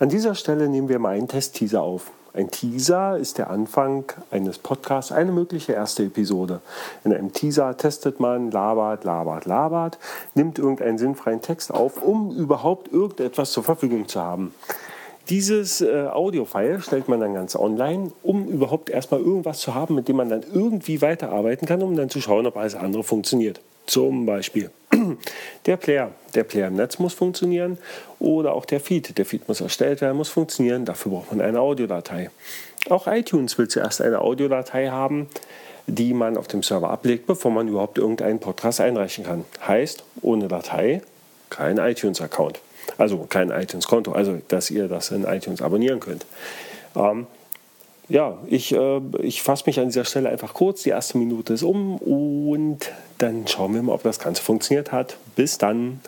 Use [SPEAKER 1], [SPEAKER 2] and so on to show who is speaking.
[SPEAKER 1] An dieser Stelle nehmen wir mal einen Test-Teaser auf. Ein Teaser ist der Anfang eines Podcasts, eine mögliche erste Episode. In einem Teaser testet man, labert, labert, labert, nimmt irgendeinen sinnfreien Text auf, um überhaupt irgendetwas zur Verfügung zu haben. Dieses äh, Audio-File stellt man dann ganz online, um überhaupt erstmal irgendwas zu haben, mit dem man dann irgendwie weiterarbeiten kann, um dann zu schauen, ob alles andere funktioniert. Zum Beispiel der Player. Der Player im Netz muss funktionieren oder auch der Feed. Der Feed muss erstellt werden, muss funktionieren. Dafür braucht man eine Audiodatei. Auch iTunes will zuerst eine Audiodatei haben, die man auf dem Server ablegt, bevor man überhaupt irgendeinen Podcast einreichen kann. Heißt, ohne Datei kein iTunes-Account. Also kein iTunes-Konto, also dass ihr das in iTunes abonnieren könnt. Ähm, ja, ich, äh, ich fasse mich an dieser Stelle einfach kurz. Die erste Minute ist um und dann schauen wir mal, ob das Ganze funktioniert hat. Bis dann.